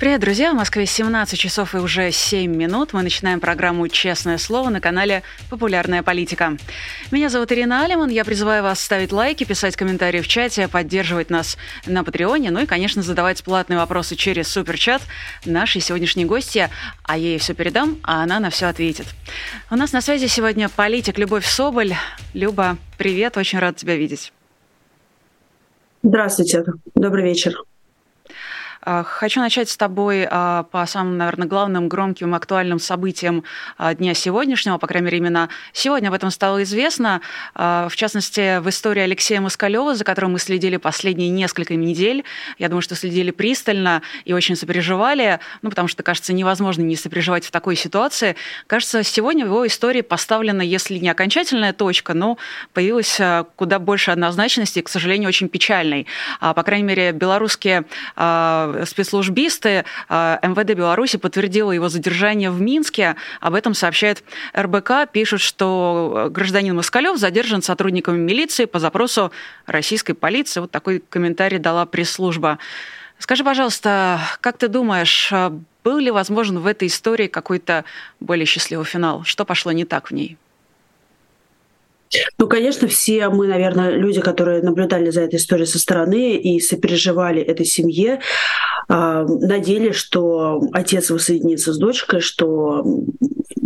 Привет, друзья! В Москве 17 часов и уже 7 минут. Мы начинаем программу «Честное слово» на канале «Популярная политика». Меня зовут Ирина Алиман. Я призываю вас ставить лайки, писать комментарии в чате, поддерживать нас на Патреоне, ну и, конечно, задавать платные вопросы через суперчат нашей сегодняшней гости, а я ей все передам, а она на все ответит. У нас на связи сегодня политик Любовь Соболь. Люба, привет, очень рад тебя видеть. Здравствуйте, добрый вечер. А, хочу начать с тобой а, по самым, наверное, главным, громким, актуальным событиям а, дня сегодняшнего, по крайней мере, именно сегодня об этом стало известно. В частности, в истории Алексея Москалева, за которым мы следили последние несколько недель. Я думаю, что следили пристально и очень сопереживали, ну, потому что, кажется, невозможно не сопереживать в такой ситуации. Кажется, сегодня в его истории поставлена, если не окончательная точка, но появилась куда больше однозначности, к сожалению, очень печальной. По крайней мере, белорусские спецслужбисты. А, МВД Беларуси подтвердило его задержание в Минске. Об этом сообщает РБК. Пишут, что гражданин Москалев задержан сотрудниками милиции по запросу российской полиции. Вот такой комментарий дала пресс-служба. Скажи, пожалуйста, как ты думаешь, был ли возможен в этой истории какой-то более счастливый финал? Что пошло не так в ней? Ну, конечно, все мы, наверное, люди, которые наблюдали за этой историей со стороны и сопереживали этой семье, а, надеялись, что отец воссоединится с дочкой, что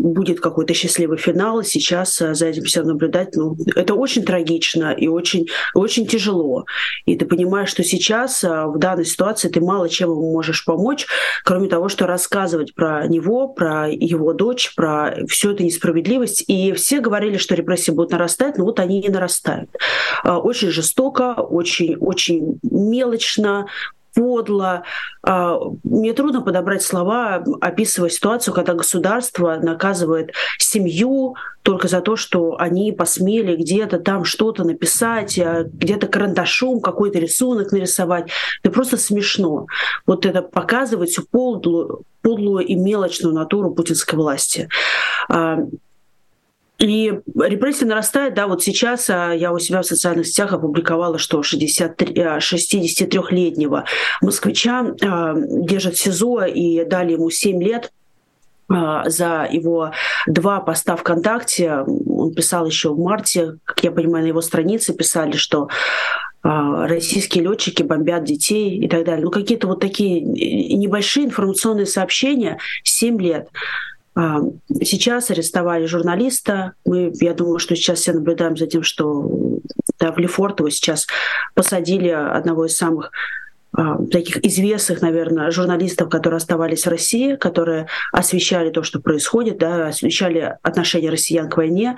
будет какой-то счастливый финал. Сейчас а, за этим всем наблюдать, ну, это очень трагично и очень, очень тяжело. И ты понимаешь, что сейчас а, в данной ситуации ты мало чем ему можешь помочь, кроме того, что рассказывать про него, про его дочь, про всю эту несправедливость. И все говорили, что репрессии будут нарастать, но вот они и нарастают. Очень жестоко, очень, очень мелочно, подло. А, мне трудно подобрать слова, описывая ситуацию, когда государство наказывает семью только за то, что они посмели где-то там что-то написать, а, где-то карандашом какой-то рисунок нарисовать. Это просто смешно. Вот это показывает всю подлую, подлую и мелочную натуру путинской власти. И репрессии нарастают, да, вот сейчас а, я у себя в социальных сетях опубликовала, что 63-летнего а, москвича а, держат в СИЗО и дали ему 7 лет за его два поста ВКонтакте. Он писал еще в марте, как я понимаю, на его странице писали, что российские летчики бомбят детей и так далее. Ну, какие-то вот такие небольшие информационные сообщения 7 лет. А, сейчас арестовали журналиста. Мы, я думаю, что сейчас все наблюдаем за тем, что да, в Лефортово сейчас посадили одного из самых таких известных, наверное, журналистов, которые оставались в России, которые освещали то, что происходит, да, освещали отношение россиян к войне,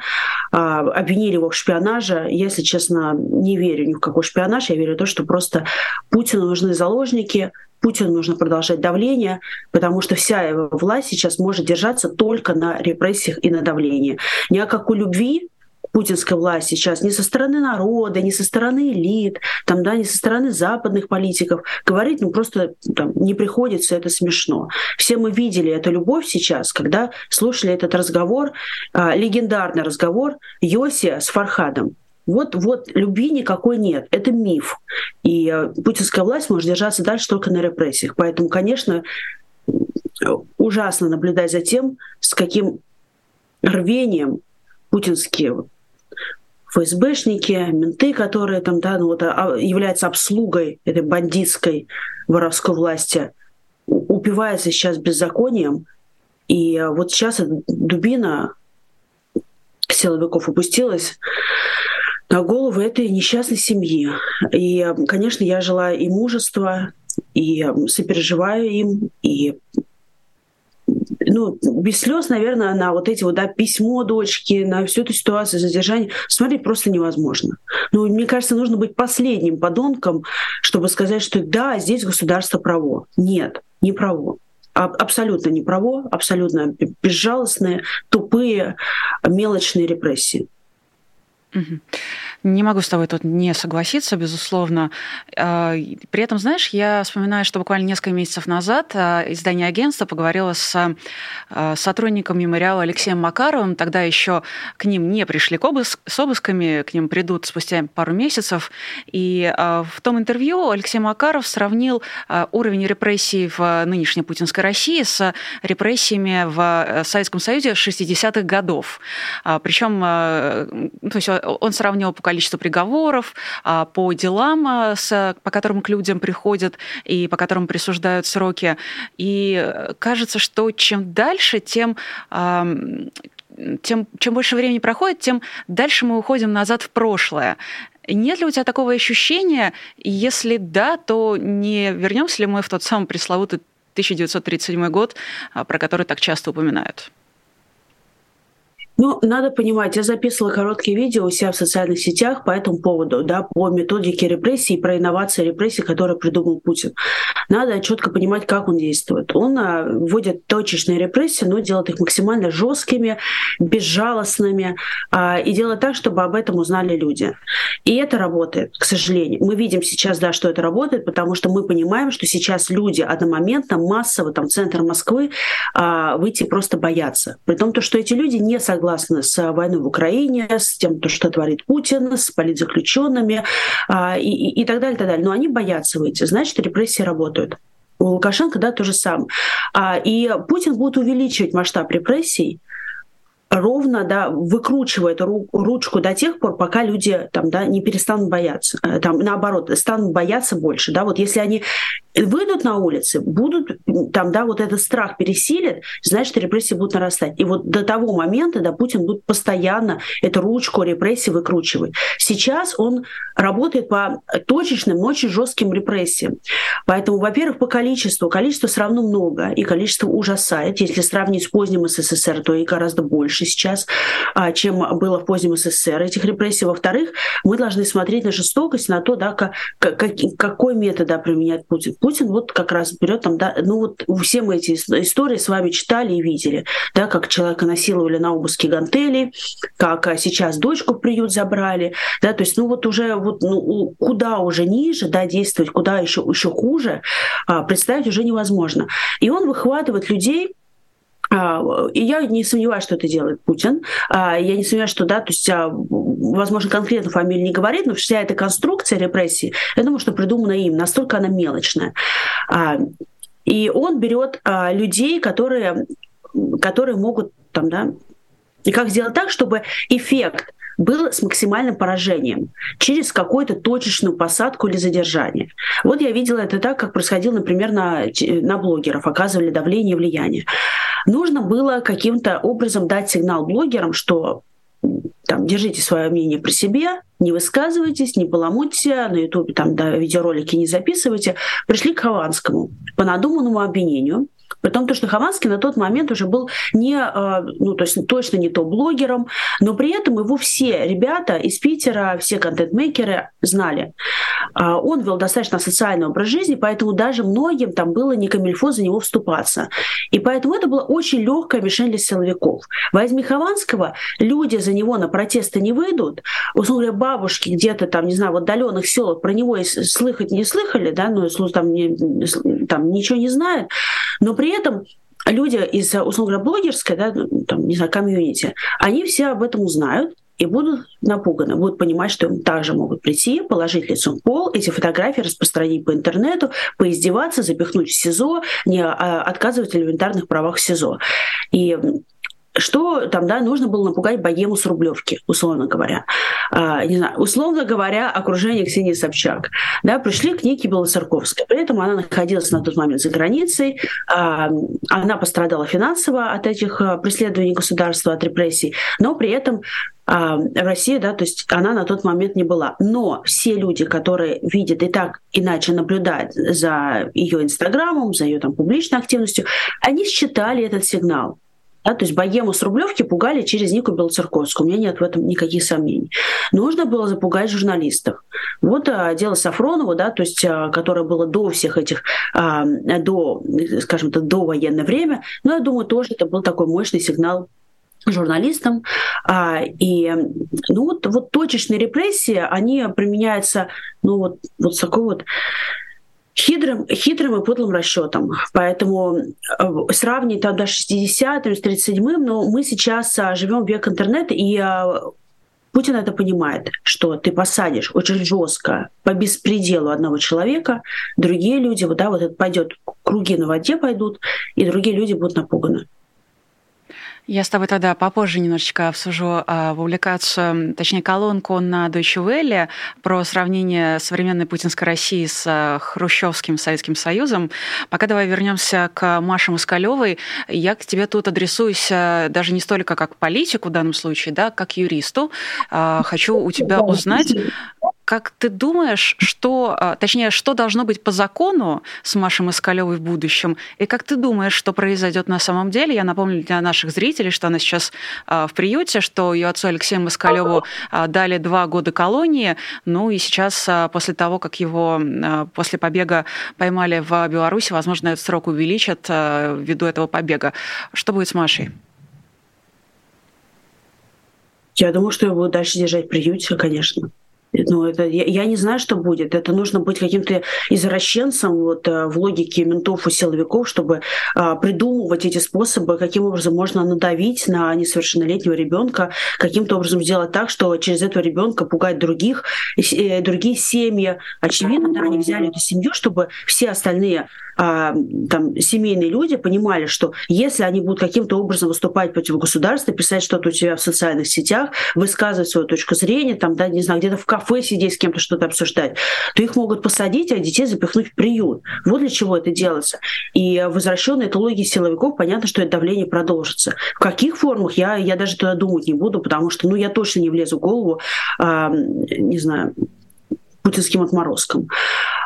а, обвинили его в шпионаже. Я, если честно, не верю ни в какой шпионаж, я верю в то, что просто Путину нужны заложники, Путину нужно продолжать давление, потому что вся его власть сейчас может держаться только на репрессиях и на давлении. Ни о какой любви путинской власти сейчас ни со стороны народа, ни со стороны элит, там, да, ни со стороны западных политиков говорить ну, просто там, не приходится, это смешно. Все мы видели эту любовь сейчас, когда слушали этот разговор, э, легендарный разговор Йоси с Фархадом. Вот, вот любви никакой нет. Это миф. И э, путинская власть может держаться дальше только на репрессиях. Поэтому, конечно, ужасно наблюдать за тем, с каким рвением путинские ФСБшники, менты, которые там, да, ну вот, а, являются обслугой этой бандитской воровской власти, упивается сейчас беззаконием. И э, вот сейчас дубина силовиков опустилась на голову этой несчастной семьи. И, конечно, я желаю и мужества, и сопереживаю им, и ну, без слез, наверное, на вот эти вот, да, письмо дочки, на всю эту ситуацию задержания смотреть просто невозможно. Ну, мне кажется, нужно быть последним подонком, чтобы сказать, что да, здесь государство право. Нет, не право. Абсолютно не право, абсолютно безжалостные, тупые, мелочные репрессии. Угу. Не могу с тобой тут не согласиться, безусловно. А, при этом, знаешь, я вспоминаю, что буквально несколько месяцев назад а, издание агентства поговорило с а, сотрудником мемориала Алексеем Макаровым. Тогда еще к ним не пришли с обысками, к ним придут спустя пару месяцев. И в том интервью Алексей Макаров сравнил уровень репрессий в нынешней путинской России с репрессиями в Советском Союзе 60-х годов. Причем, то есть он сравнил по количеству приговоров, а, по делам, а, по которым к людям приходят и по которым присуждают сроки. И кажется, что чем дальше, тем тем, чем больше времени проходит, тем дальше мы уходим назад в прошлое. Нет ли у тебя такого ощущения? Если да, то не вернемся ли мы в тот самый пресловутый 1937 год, а, про который так часто упоминают? Ну, надо понимать, я записывала короткие видео у себя в социальных сетях по этому поводу, да, по методике репрессий, про инновации репрессий, которые придумал Путин. Надо четко понимать, как он действует. Он а, вводит точечные репрессии, но делает их максимально жесткими, безжалостными а, и делает так, чтобы об этом узнали люди. И это работает, к сожалению. Мы видим сейчас, да, что это работает, потому что мы понимаем, что сейчас люди одномоментно, массово, там, центр Москвы, а, выйти просто боятся. При том, что эти люди не согласны согласны с войной в Украине, с тем, что творит Путин, с политзаключенными а, и, и, и так далее, так далее. Но они боятся выйти, значит, репрессии работают. У Лукашенко, да, то же самое. А, и Путин будет увеличивать масштаб репрессий, ровно, да, выкручивает ручку до тех пор, пока люди там, да, не перестанут бояться. Э, там, наоборот, станут бояться больше. Да? Вот если они выйдут на улицы, будут там, да, вот этот страх пересилит, значит, репрессии будут нарастать. И вот до того момента, да, Путин будет постоянно эту ручку репрессий выкручивать. Сейчас он работает по точечным, но очень жестким репрессиям. Поэтому, во-первых, по количеству. Количество все равно много, и количество ужасает. Если сравнить с поздним СССР, то и гораздо больше сейчас, а, чем было в позднем СССР этих репрессий. Во-вторых, мы должны смотреть на жестокость, на то, да, как, как, какой метод да, применяет Путин. Путин вот как раз берет там, да, ну вот все мы эти истории с вами читали и видели, да, как человека насиловали на обыске гантелей, как а, сейчас дочку в приют забрали, да, то есть, ну вот уже вот ну, куда уже ниже, да, действовать, куда еще еще хуже, а, представить уже невозможно. И он выхватывает людей, и я не сомневаюсь, что это делает Путин. Я не сомневаюсь, что да, то есть, возможно, конкретно фамилию не говорит, но вся эта конструкция репрессий, я думаю, что придумана им, настолько она мелочная. И он берет людей, которые, которые могут там, да, и как сделать так, чтобы эффект был с максимальным поражением через какую-то точечную посадку или задержание. Вот я видела это так, как происходило, например, на, на блогеров, оказывали давление и влияние. Нужно было каким-то образом дать сигнал блогерам, что там, держите свое мнение при себе, не высказывайтесь, не баламутьте, на Ютубе там да, видеоролики не записывайте. Пришли к Хованскому по надуманному обвинению, при том, что Хованский на тот момент уже был не, э, ну, то есть точно не то блогером, но при этом его все ребята из Питера, все контент-мейкеры знали. А, он вел достаточно социальный образ жизни, поэтому даже многим там было не камильфо за него вступаться. И поэтому это была очень легкая мишень для силовиков. Возьми Хованского, люди за него на протесты не выйдут, условно бабушки где-то там, не знаю, в отдаленных селах про него слыхать не слыхали, да, ну, там, не, там ничего не знают, но при этом люди из, условно говоря, блогерской, да, ну, там, не знаю, комьюнити, они все об этом узнают, и будут напуганы, будут понимать, что им также могут прийти, положить лицом пол, эти фотографии распространить по интернету, поиздеваться, запихнуть в СИЗО, не а, отказывать в элементарных правах СИЗО. И что там, да, нужно было напугать богему с Рублевки, условно говоря. А, не знаю, условно говоря, окружение Ксении Собчак. Да, пришли к Нике Белоцерковской. При этом она находилась на тот момент за границей. А, она пострадала финансово от этих а, преследований государства, от репрессий, но при этом а, Россия, да, то есть она на тот момент не была. Но все люди, которые видят и так иначе наблюдают за ее инстаграмом, за ее там публичной активностью, они считали этот сигнал. Да, то есть богему с Рублевки пугали через Нику Белоцерковскую. У меня нет в этом никаких сомнений. Нужно было запугать журналистов. Вот а, дело Сафронова, да, то есть, а, которое было до всех этих, а, до, скажем так, до военное время, но я думаю, тоже это был такой мощный сигнал журналистам. А, и ну, вот, вот точечные репрессии, они применяются ну, вот, вот с такой вот хитрым, хитрым и подлым расчетом. Поэтому э, сравнить там до 60-м с 37-м, но мы сейчас а, живем в век интернета, и а, Путин это понимает, что ты посадишь очень жестко по беспределу одного человека, другие люди, вот, да, вот это пойдет, круги на воде пойдут, и другие люди будут напуганы. Я с тобой тогда попозже немножечко обсужу а, публикацию, точнее, колонку на Deutsche Welle про сравнение современной путинской России с а, хрущевским Советским Союзом. Пока давай вернемся к Маше Москалевой. Я к тебе тут адресуюсь а, даже не столько как политику в данном случае, да, как юристу. Хочу у тебя узнать, как ты думаешь, что, а, точнее, что должно быть по закону с Машей Москалевой в будущем, и как ты думаешь, что произойдет на самом деле? Я напомню для наших зрителей, что она сейчас а, в приюте, что ее отцу Алексею Москалеву а, дали два года колонии, ну и сейчас после того, как его после побега поймали в Беларуси, возможно, этот срок увеличат ввиду этого побега. Что будет с Машей? Я думаю, что его будут дальше держать в приюте, конечно. Ну, это, я, я не знаю, что будет. Это нужно быть каким-то извращенцем вот, э, в логике ментов и силовиков, чтобы а, придумывать эти способы, каким образом можно надавить на несовершеннолетнего ребенка, каким-то образом сделать так, что через этого ребенка пугать других, и, другие семьи. Очевидно, да, они взяли эту семью, чтобы все остальные а, там, семейные люди понимали, что если они будут каким-то образом выступать против государства, писать что-то у себя в социальных сетях, высказывать свою точку зрения, там, да, не знаю, где-то в кафе сидеть с кем-то что-то обсуждать, то их могут посадить, а детей запихнуть в приют. Вот для чего это делается. И возвращенной экологии силовиков, понятно, что это давление продолжится. В каких формах, я, я даже туда думать не буду, потому что ну, я точно не влезу в голову, э, не знаю, путинским отморозком.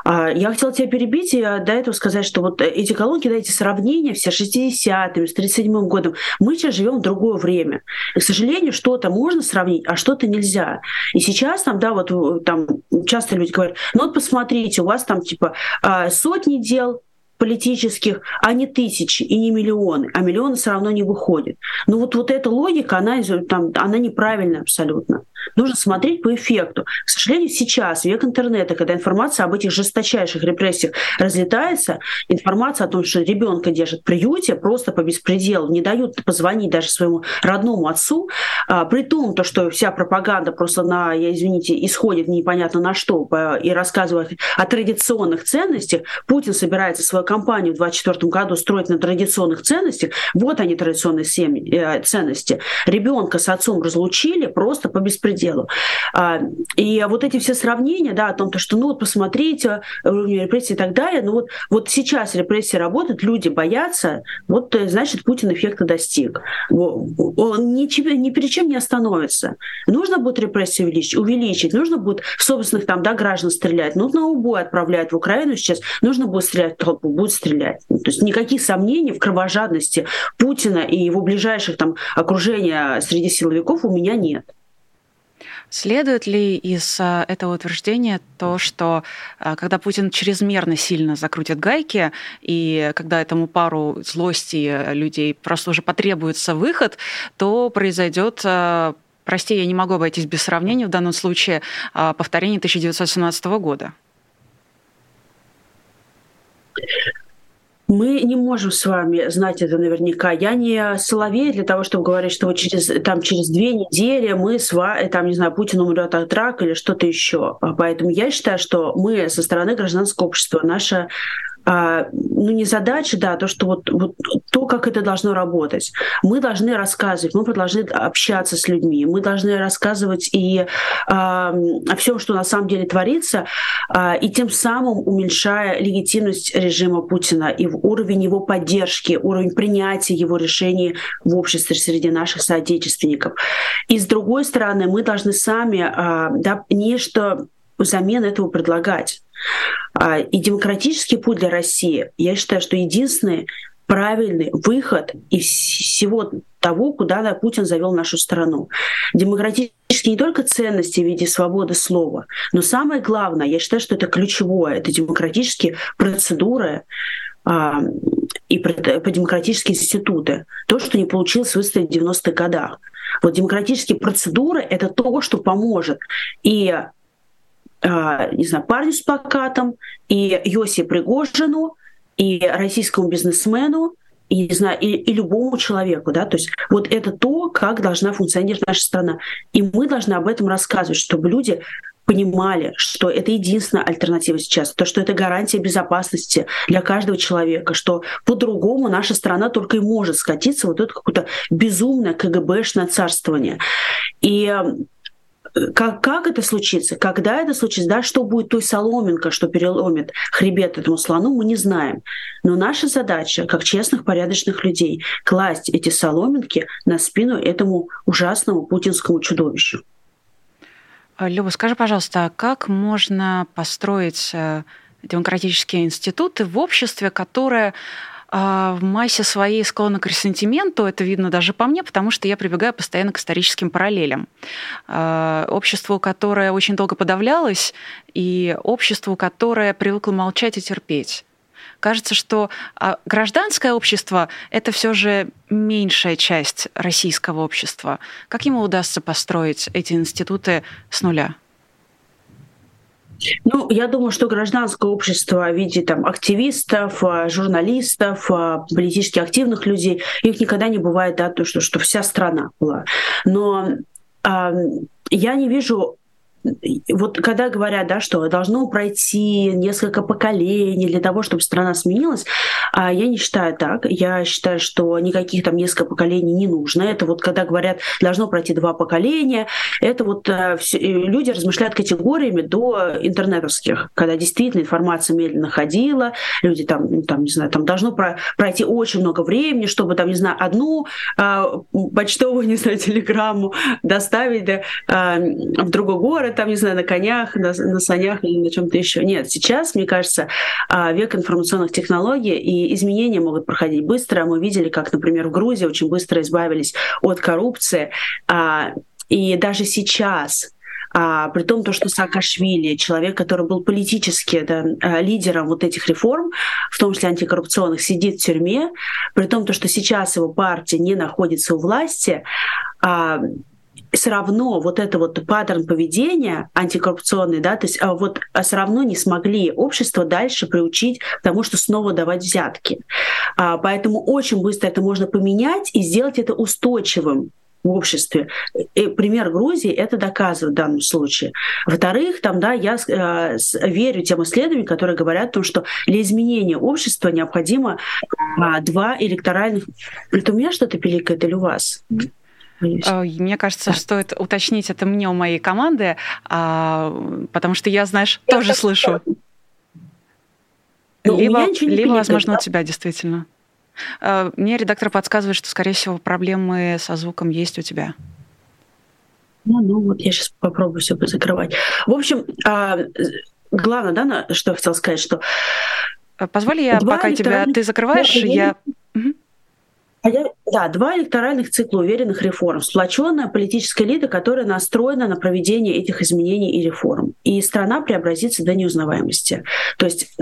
А, я хотела тебя перебить и до этого сказать, что вот эти колонки, да, эти сравнения все 60-ми, с 37-м годом, мы сейчас живем в другое время. И, к сожалению, что-то можно сравнить, а что-то нельзя. И сейчас там, да, вот там часто люди говорят, ну вот посмотрите, у вас там типа а, сотни дел, политических, а не тысячи и не миллионы, а миллионы все равно не выходят. Но вот, вот эта логика, она, там, она неправильная абсолютно. Нужно смотреть по эффекту. К сожалению, сейчас, век интернета, когда информация об этих жесточайших репрессиях разлетается, информация о том, что ребенка держат в приюте просто по беспределу, не дают позвонить даже своему родному отцу, а, при том, то, что вся пропаганда просто на, я извините, исходит непонятно на что, по, и рассказывает о традиционных ценностях, Путин собирается свою кампанию в 2024 году строить на традиционных ценностях, вот они традиционные семьи, э, ценности. Ребенка с отцом разлучили просто по беспределу. А, и вот эти все сравнения, да, о том, что, ну, вот посмотрите, уровень репрессий и так далее, ну, вот, вот сейчас репрессии работают, люди боятся, вот, э, значит, Путин эффекта достиг. Он ничего, ни перед чем не остановится. Нужно будет репрессии увеличить, увеличить, нужно будет в собственных там, да, граждан стрелять, ну, на убой отправляют в Украину сейчас, нужно будет стрелять в толпу, будет стрелять. То есть никаких сомнений в кровожадности Путина и его ближайших там окружения среди силовиков у меня нет. Следует ли из а, этого утверждения то, что а, когда Путин чрезмерно сильно закрутит гайки, и когда этому пару злости людей просто уже потребуется выход, то произойдет а, прости, я не могу обойтись без сравнения в данном случае, повторение 1917 года? Мы не можем с вами знать это наверняка. Я не соловей для того, чтобы говорить, что вот через, там, через две недели мы с вами, там, не знаю, Путин умрет от рака или что-то еще. Поэтому я считаю, что мы со стороны гражданского общества, наша ну не задача, да, а то, что вот, вот то, как это должно работать. Мы должны рассказывать, мы должны общаться с людьми, мы должны рассказывать и а, о всем, что на самом деле творится, а, и тем самым уменьшая легитимность режима Путина и уровень его поддержки, уровень принятия его решений в обществе среди наших соотечественников. И с другой стороны, мы должны сами а, да, нечто взамен этого предлагать. А, и демократический путь для России, я считаю, что единственный правильный выход из всего того, куда Путин завел нашу страну. Демократические не только ценности в виде свободы слова, но самое главное, я считаю, что это ключевое, это демократические процедуры, а, и по демократические институты. То, что не получилось выстроить в 90-х годах. Вот демократические процедуры — это то, что поможет и не знаю, парню с плакатом, и Йоси Пригожину, и российскому бизнесмену, и, не знаю, и, и любому человеку, да, то есть вот это то, как должна функционировать наша страна. И мы должны об этом рассказывать, чтобы люди понимали, что это единственная альтернатива сейчас, то, что это гарантия безопасности для каждого человека, что по-другому наша страна только и может скатиться вот это какое-то безумное КГБшное царствование. И как, как это случится, когда это случится, да, что будет той соломинка, что переломит хребет этому слону, мы не знаем. Но наша задача, как честных, порядочных людей, класть эти соломинки на спину этому ужасному путинскому чудовищу. А, Люба, скажи, пожалуйста, а как можно построить э, демократические институты в обществе, которое в массе своей склонна к ресентименту, это видно даже по мне, потому что я прибегаю постоянно к историческим параллелям. А, обществу, которое очень долго подавлялось, и обществу, которое привыкло молчать и терпеть. Кажется, что а, гражданское общество — это все же меньшая часть российского общества. Как ему удастся построить эти институты с нуля? Ну, я думаю, что гражданское общество в виде там, активистов, а, журналистов, а, политически активных людей, их никогда не бывает, да, то, что, что вся страна была. Но э, я не вижу вот когда говорят, да, что должно пройти несколько поколений для того, чтобы страна сменилась, а я не считаю так. Я считаю, что никаких там несколько поколений не нужно. Это вот когда говорят, должно пройти два поколения, это вот э, все, люди размышляют категориями до интернетовских, когда действительно информация медленно ходила, люди там, ну, там не знаю, там должно про, пройти очень много времени, чтобы там, не знаю, одну э, почтовую, не знаю, телеграмму доставить да, э, в другой город, там, не знаю, на конях, на, на санях или на чем-то еще. Нет, сейчас, мне кажется, а, век информационных технологий и изменения могут проходить быстро. Мы видели, как, например, в Грузии очень быстро избавились от коррупции. А, и даже сейчас а, при том, то, что Саакашвили, человек, который был политически да, лидером вот этих реформ, в том числе антикоррупционных, сидит в тюрьме, при том, то, что сейчас его партия не находится у власти, все равно вот это вот паттерн поведения антикоррупционный, да, то есть а вот а все равно не смогли общество дальше приучить к тому, что снова давать взятки. А, поэтому очень быстро это можно поменять и сделать это устойчивым в обществе. И пример Грузии это доказывает в данном случае. Во-вторых, там, да, я э, верю тем исследованиям, которые говорят о том, что для изменения общества необходимо э, два электоральных... Это у меня что-то пиликает или у вас? Мне кажется, стоит уточнить это мне у моей команды, а, потому что я, знаешь, я тоже слышу. Но либо, либо возможно, у тебя действительно. Э, мне редактор подсказывает, что, скорее всего, проблемы со звуком есть у тебя. Ну, ну вот я сейчас попробую все закрывать. В общем, а, главное, да, что я хотела сказать, что... Э, позволь я, пока тебя ты закрываешь, я... Угу. А я, да, два электоральных цикла уверенных реформ. Сплоченная политическая элита, которая настроена на проведение этих изменений и реформ. И страна преобразится до неузнаваемости. То есть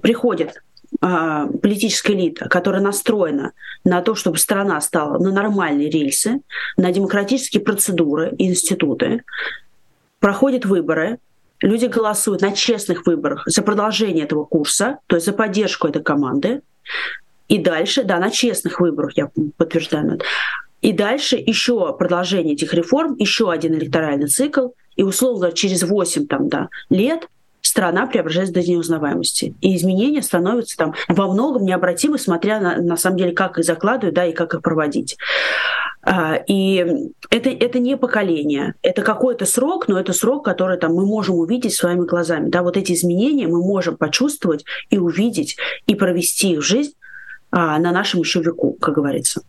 приходит а, политическая элита, которая настроена на то, чтобы страна стала на нормальные рельсы, на демократические процедуры институты, проходят выборы, люди голосуют на честных выборах за продолжение этого курса, то есть за поддержку этой команды, и дальше, да, на честных выборах, я подтверждаю это. И дальше еще продолжение этих реформ, еще один электоральный цикл, и условно через 8 там, да, лет страна преображается до неузнаваемости. И изменения становятся там во многом необратимы, смотря на, на самом деле, как их закладывают, да, и как их проводить. А, и это, это не поколение, это какой-то срок, но это срок, который там, мы можем увидеть своими глазами. Да, вот эти изменения мы можем почувствовать и увидеть, и провести их в жизнь а, на нашем еще как говорится.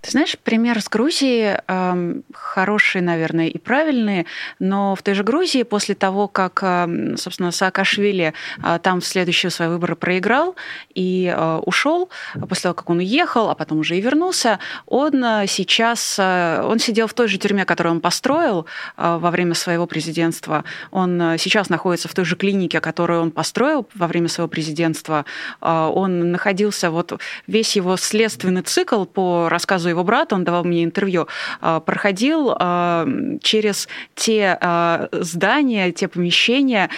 Ты знаешь, пример с Грузией э, хороший, наверное, и правильный, но в той же Грузии после того, как, э, собственно, Саакашвили э, там в следующие свои выборы проиграл и э, ушел, после того, как он уехал, а потом уже и вернулся, он э, сейчас, э, он сидел в той же тюрьме, которую он построил э, во время своего президентства. Он э, сейчас находится в той же клинике, которую он построил во время своего президентства. Э, он находился, вот весь его следственный цикл по рассказу его брата, он давал мне интервью, а, проходил а, через те а, здания, те помещения,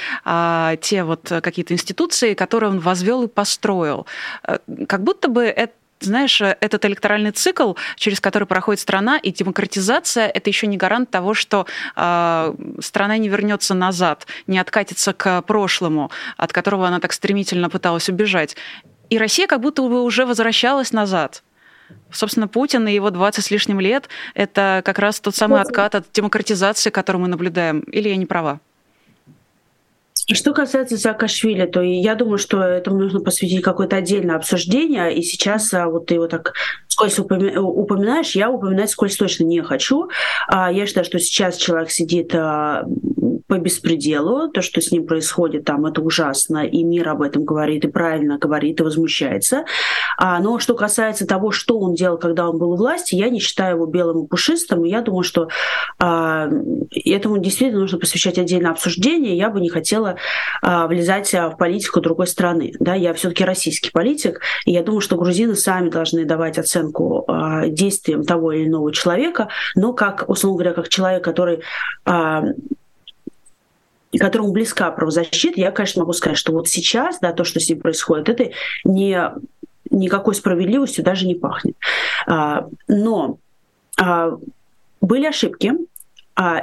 те вот какие-то институции, которые он возвел и построил. Как будто бы это знаешь, этот электоральный цикл, через который проходит страна, и демократизация это еще не гарант того, что э, страна не вернется назад, не откатится к прошлому, от которого она так стремительно пыталась убежать. И Россия как будто бы уже возвращалась назад. Собственно, Путин и его 20 с лишним лет – это как раз тот самый откат от демократизации, который мы наблюдаем. Или я не права? Что касается Саакашвили, то я думаю, что этому нужно посвятить какое-то отдельное обсуждение. И сейчас а, вот ты его так скользь упоминаешь, я упоминать скользь точно не хочу. А, я считаю, что сейчас человек сидит а, по беспределу. То, что с ним происходит там, это ужасно. И мир об этом говорит, и правильно говорит, и возмущается. Но что касается того, что он делал, когда он был у власти, я не считаю его белым и пушистым. И я думаю, что этому действительно нужно посвящать отдельное обсуждение. Я бы не хотела а, влезать а, в политику другой страны. Да, я все-таки российский политик, и я думаю, что грузины сами должны давать оценку а, действиям того или иного человека, но как, условно говоря, как человек, который которому близка правозащита, я, конечно, могу сказать, что вот сейчас, да, то, что с ним происходит, это не, никакой справедливостью даже не пахнет. Но были ошибки,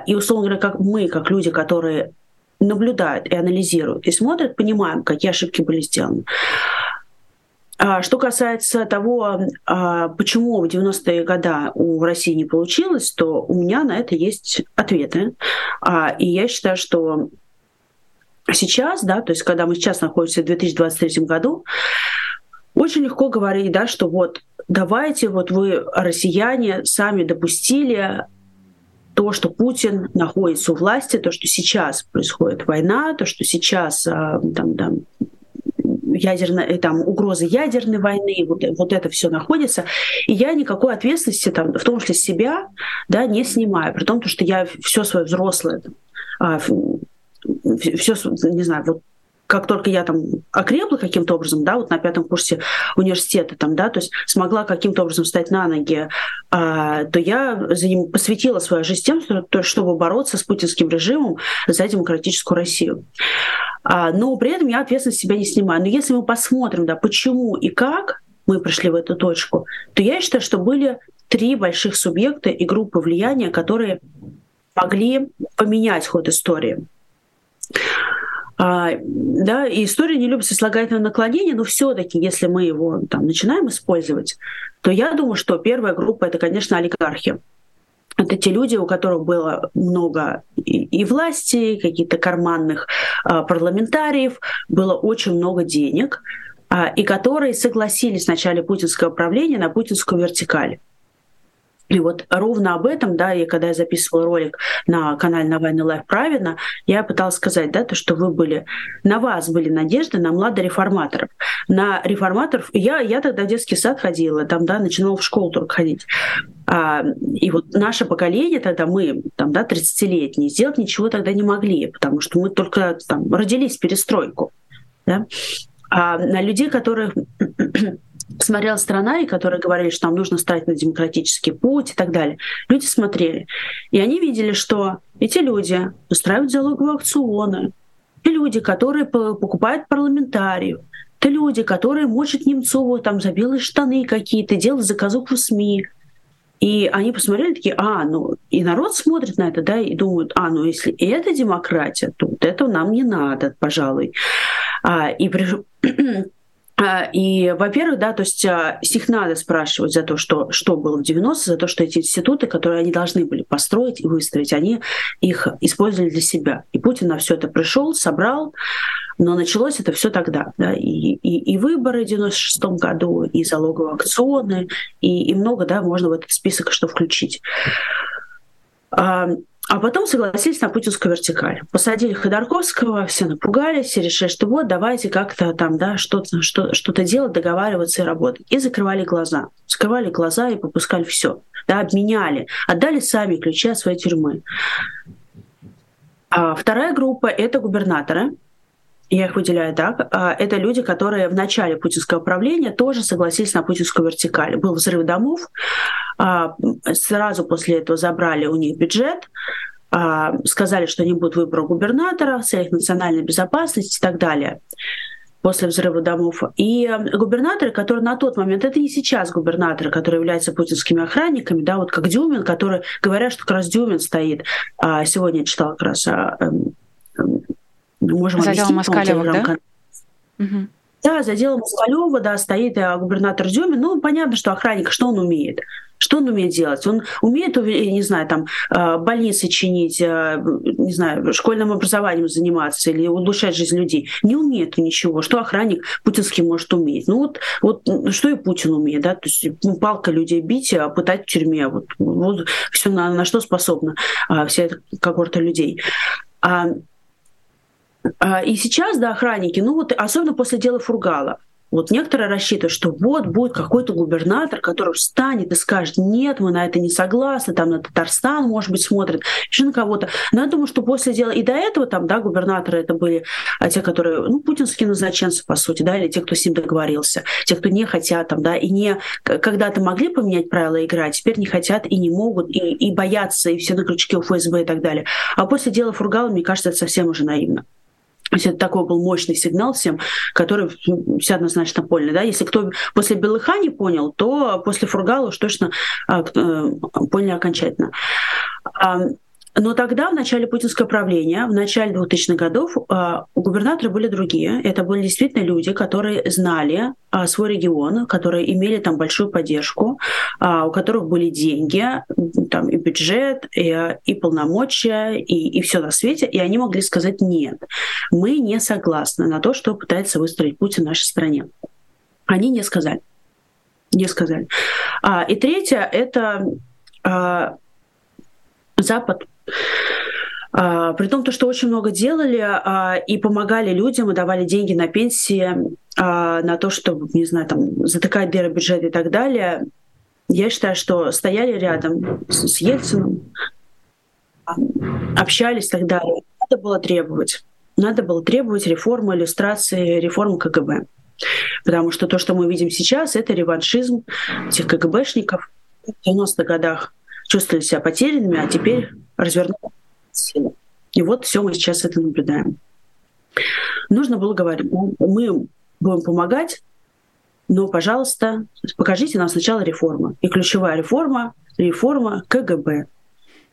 и, условно говоря, как мы, как люди, которые наблюдают и анализируют, и смотрят, понимаем, какие ошибки были сделаны. А что касается того, а, почему в 90-е годы у России не получилось, то у меня на это есть ответы. А, и я считаю, что сейчас, да, то есть когда мы сейчас находимся в 2023 году, очень легко говорить, да, что вот давайте, вот вы, россияне, сами допустили то, что Путин находится у власти, то, что сейчас происходит война, то, что сейчас там, там, ядерная, э, там, угрозы ядерной войны, вот, вот это все находится. И я никакой ответственности, там, в том числе себя, да, не снимаю. При том, что я все свое взрослое, а, все, не знаю, вот как только я там окрепла каким-то образом, да, вот на пятом курсе университета там, да, то есть смогла каким-то образом встать на ноги, а, то я за ним посвятила свою жизнь тем, чтобы бороться с путинским режимом за демократическую Россию. А, но при этом я ответственность себя не снимаю. Но если мы посмотрим, да, почему и как мы пришли в эту точку, то я считаю, что были три больших субъекта и группы влияния, которые могли поменять ход истории. А, да, и история не любит сослагательное наклонение, но все-таки, если мы его там, начинаем использовать, то я думаю, что первая группа это, конечно, олигархи. Это те люди, у которых было много и, и власти, каких-то карманных а, парламентариев, было очень много денег, а, и которые согласились в начале путинского правления на путинскую вертикаль. И вот ровно об этом, да, и когда я записывала ролик на канале Навальный Live правильно, я пыталась сказать, да, то, что вы были, на вас были надежды на младореформаторов. На реформаторов, я, я тогда в детский сад ходила, там, да, начинала в школу только ходить. А, и вот наше поколение тогда, мы, там, да, 30-летние, сделать ничего тогда не могли, потому что мы только там родились в перестройку. Да? А на людей, которых смотрела страна, и которые говорили, что нам нужно стать на демократический путь и так далее. Люди смотрели. И они видели, что эти люди устраивают диалоговые аукционы, и люди, которые покупают парламентариев, это люди, которые мочат Немцову там за белые штаны какие-то, делают заказуху СМИ. И они посмотрели такие, а, ну, и народ смотрит на это, да, и думают, а, ну, если это демократия, то вот это нам не надо, пожалуй. А, и при... а, и, во-первых, да, то есть а, с них надо спрашивать за то, что, что было в 90-е, за то, что эти институты, которые они должны были построить и выстроить, они их использовали для себя. И Путин на все это пришел, собрал, но началось это все тогда. Да, и, и, и выборы в 96 году, и залоговые акционы, и, и много, да, можно в этот список что включить. А потом согласились на путинскую вертикаль. Посадили Ходорковского, все напугались, все решили, что вот давайте как-то там, да, что-то что, что делать, договариваться и работать. И закрывали глаза. Закрывали глаза и попускали все. Да, обменяли. Отдали сами ключи от своей тюрьмы. А вторая группа — это губернаторы, я их выделяю так, а, это люди, которые в начале путинского правления тоже согласились на путинскую вертикаль. Был взрыв домов, а, сразу после этого забрали у них бюджет, а, сказали, что не будет выбора губернатора целях национальной безопасности и так далее после взрыва домов. И губернаторы, которые на тот момент, это не сейчас губернаторы, которые являются путинскими охранниками, да, вот как Дюмин, которые говорят, что как раз Дюмин стоит. Сегодня я читала как раз эм, можем За делом Москалева, да? Угу. Да, за делом Москалева, да, стоит э, губернатор Дюмин. Ну, понятно, что охранник, что он умеет? Что он умеет делать? Он умеет, не знаю, там, э, больницы чинить, э, не знаю, школьным образованием заниматься или улучшать жизнь людей. Не умеет он ничего. Что охранник путинский может уметь? Ну вот, вот что и Путин умеет, да, то есть ну, палка людей бить, а пытать в тюрьме. Вот, вот все на, на что способна вся эта когорта людей. А, и сейчас, да, охранники, ну вот особенно после дела Фургала, вот некоторые рассчитывают, что вот будет какой-то губернатор, который встанет и скажет, нет, мы на это не согласны, там на Татарстан, может быть, смотрят, еще на кого-то. Но я думаю, что после дела и до этого там, да, губернаторы это были а те, которые, ну, путинские назначенцы, по сути, да, или те, кто с ним договорился, те, кто не хотят там, да, и не когда-то могли поменять правила игры, а теперь не хотят и не могут, и, и боятся, и все на крючке у ФСБ и так далее. А после дела Фургала, мне кажется, это совсем уже наивно. То есть это такой был мощный сигнал всем, который все однозначно поняли. Да? Если кто после Белыха не понял, то после Фургала уж точно а, э, поняли окончательно. Но тогда, в начале путинского правления, в начале 2000-х годов, а, губернаторы были другие. Это были действительно люди, которые знали а, свой регион, которые имели там большую поддержку, а, у которых были деньги, там и бюджет, и, и полномочия, и, и все на свете, и они могли сказать «нет, мы не согласны на то, что пытается выстроить Путин в нашей стране». Они не сказали. Не сказали. И третье — это Запад а, при том, то, что очень много делали а, и помогали людям, и давали деньги на пенсии, а, на то, чтобы, не знаю, там, затыкать дыры бюджета и так далее, я считаю, что стояли рядом с, с Ельциным, общались и так далее. Надо было требовать. Надо было требовать реформы иллюстрации, реформы КГБ. Потому что то, что мы видим сейчас, это реваншизм этих КГБшников в 90-х годах чувствовали себя потерянными, а теперь развернули силы. И вот все мы сейчас это наблюдаем. Нужно было говорить, мы будем помогать, но, пожалуйста, покажите нам сначала реформу. И ключевая реформа — реформа КГБ.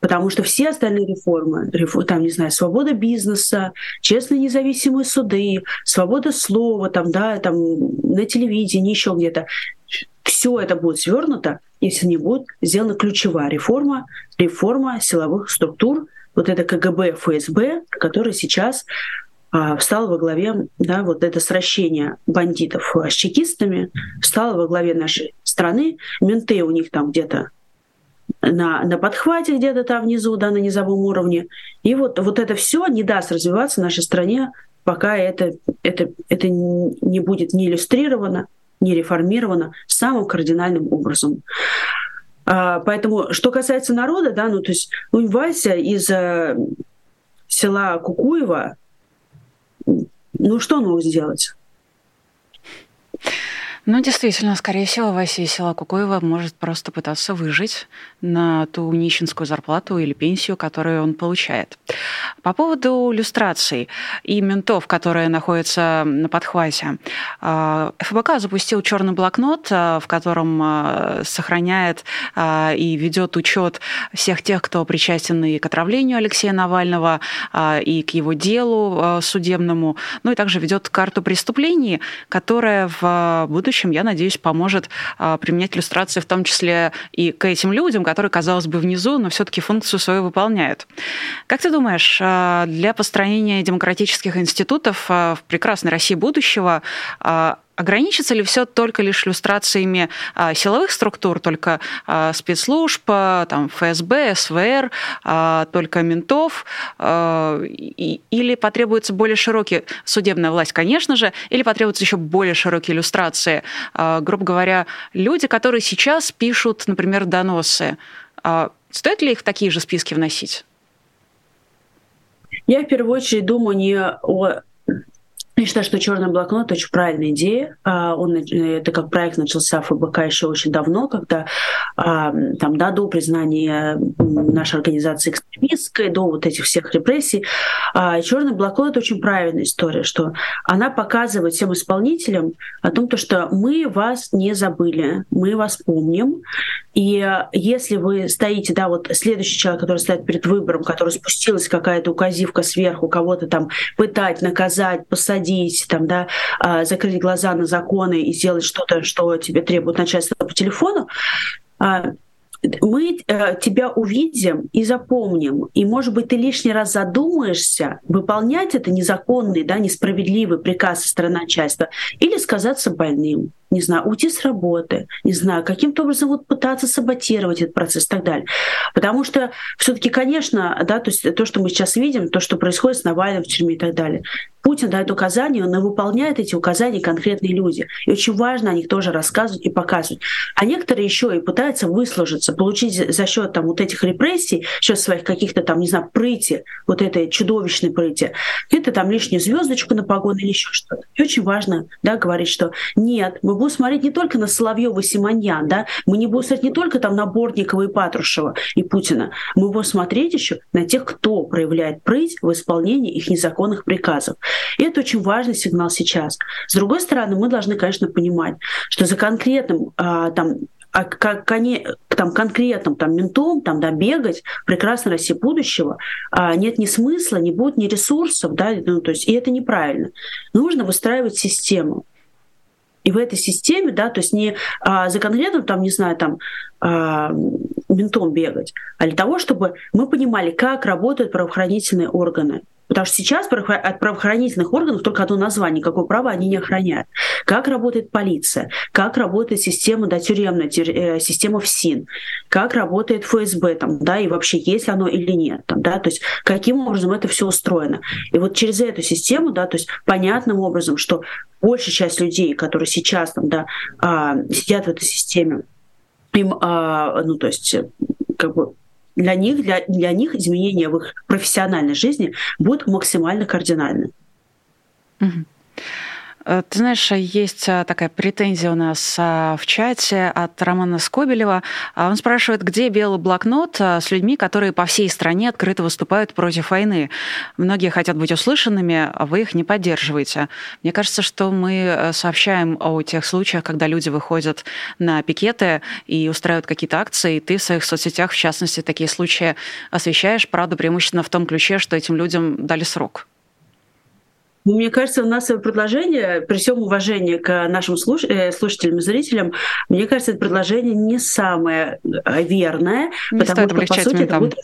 Потому что все остальные реформы, там, не знаю, свобода бизнеса, честные независимые суды, свобода слова, там, да, там, на телевидении, еще где-то, все это будет свернуто, если не будет сделана ключевая реформа, реформа силовых структур, вот это КГБ, ФСБ, который сейчас а, встал во главе, да, вот это сращение бандитов с чекистами, встал во главе нашей страны. Менты у них там где-то на, на подхвате где-то там внизу, да, на низовом уровне. И вот, вот это все не даст развиваться нашей стране, пока это, это, это не будет не иллюстрировано, не реформировано самым кардинальным образом. А, поэтому, что касается народа, да, ну, то есть, ну, Вася из э, села Кукуева, ну, что он мог сделать? Ну, действительно, скорее всего, Вася Силакукоева может просто пытаться выжить на ту нищенскую зарплату или пенсию, которую он получает. По поводу иллюстраций и ментов, которые находятся на подхвате. А, ФБК запустил черный блокнот, а, в котором а, сохраняет и ведет учет всех тех, кто причастен и к отравлению Алексея Навального, и к его делу судебному, ну и также ведет карту преступлений, которая в будущем будущем, я надеюсь, поможет а, применять иллюстрации в том числе и к этим людям, которые, казалось бы, внизу, но все-таки функцию свою выполняют. Как ты думаешь, а, для построения демократических институтов а, в прекрасной России будущего Ограничится ли все только лишь иллюстрациями а, силовых структур, только а, спецслужб, а, там, ФСБ, СВР, только ментов, или потребуется более широкий, судебная власть, конечно же, или потребуются еще более широкие иллюстрации, грубо говоря, люди, которые сейчас пишут, например, доносы, стоит ли их в такие же списки вносить? Я в первую очередь думаю не о я считаю, что черный блокнот очень правильная идея. А, он, э, это как проект начался в ФБК еще очень давно, когда а, там, да, до признания нашей организации экстремистской, до вот этих всех репрессий. А, черный блокнот очень правильная история, что она показывает всем исполнителям о том, что мы вас не забыли, мы вас помним. И если вы стоите, да, вот следующий человек, который стоит перед выбором, который спустилась какая-то указивка сверху, кого-то там пытать, наказать, посадить, посадить, там, да, а, закрыть глаза на законы и сделать что-то, что тебе требует начальство по телефону, а, мы э, тебя увидим и запомним. И, может быть, ты лишний раз задумаешься, выполнять это незаконный, да, несправедливый приказ со стороны начальства или сказаться больным не знаю, уйти с работы, не знаю, каким-то образом вот пытаться саботировать этот процесс и так далее. Потому что все-таки, конечно, да, то есть то, что мы сейчас видим, то, что происходит с Навальным в тюрьме и так далее, Путин дает указания, но выполняет эти указания конкретные люди. И очень важно о них тоже рассказывать и показывать. А некоторые еще и пытаются выслужиться, получить за счет там вот этих репрессий, счет своих каких-то там, не знаю, прыти, вот этой чудовищной прыти, это там лишнюю звездочку на погоны или еще что-то. И очень важно да, говорить, что нет, мы будем смотреть не только на Соловьева и Симоньян, да, мы не будем смотреть не только там на Бортникова и Патрушева и Путина, мы будем смотреть еще на тех, кто проявляет прыть в исполнении их незаконных приказов. И это очень важный сигнал сейчас. С другой стороны, мы должны, конечно, понимать, что за конкретным а, там а как они там конкретным там ментом там да бегать прекрасной России будущего а, нет ни смысла, не будет ни ресурсов, да, ну, то есть и это неправильно. Нужно выстраивать систему. И в этой системе, да, то есть не а, за конкретным, там, не знаю, там, а, ментом бегать, а для того, чтобы мы понимали, как работают правоохранительные органы. Потому что сейчас от правоохранительных органов только одно название, какое право они не охраняют. Как работает полиция, как работает система да, тюремная, э, система ФСИН, как работает ФСБ, там, да, и вообще есть оно или нет. Там, да, то есть каким образом это все устроено. И вот через эту систему, да, то есть понятным образом, что большая часть людей, которые сейчас там, да, а, сидят в этой системе, им, а, ну, то есть, как бы для них, для, для них изменения в их профессиональной жизни будут максимально кардинальны. Угу. Э, ты знаешь, есть э, такая претензия у нас э, в чате от Романа Скобелева. Он спрашивает, где белый блокнот с людьми, которые по всей стране открыто выступают против войны. Многие хотят быть услышанными, а вы их не поддерживаете. Мне кажется, что мы сообщаем о тех случаях, когда люди выходят на пикеты и устраивают какие-то акции, и ты в своих соцсетях, в частности, такие случаи освещаешь, правда, преимущественно в том ключе, что этим людям дали срок. Мне кажется, у нас предложение, при всем уважении к нашим слуш... Э, слушателям и зрителям, мне кажется, это предложение не самое э, верное, не потому что, по сути, это будет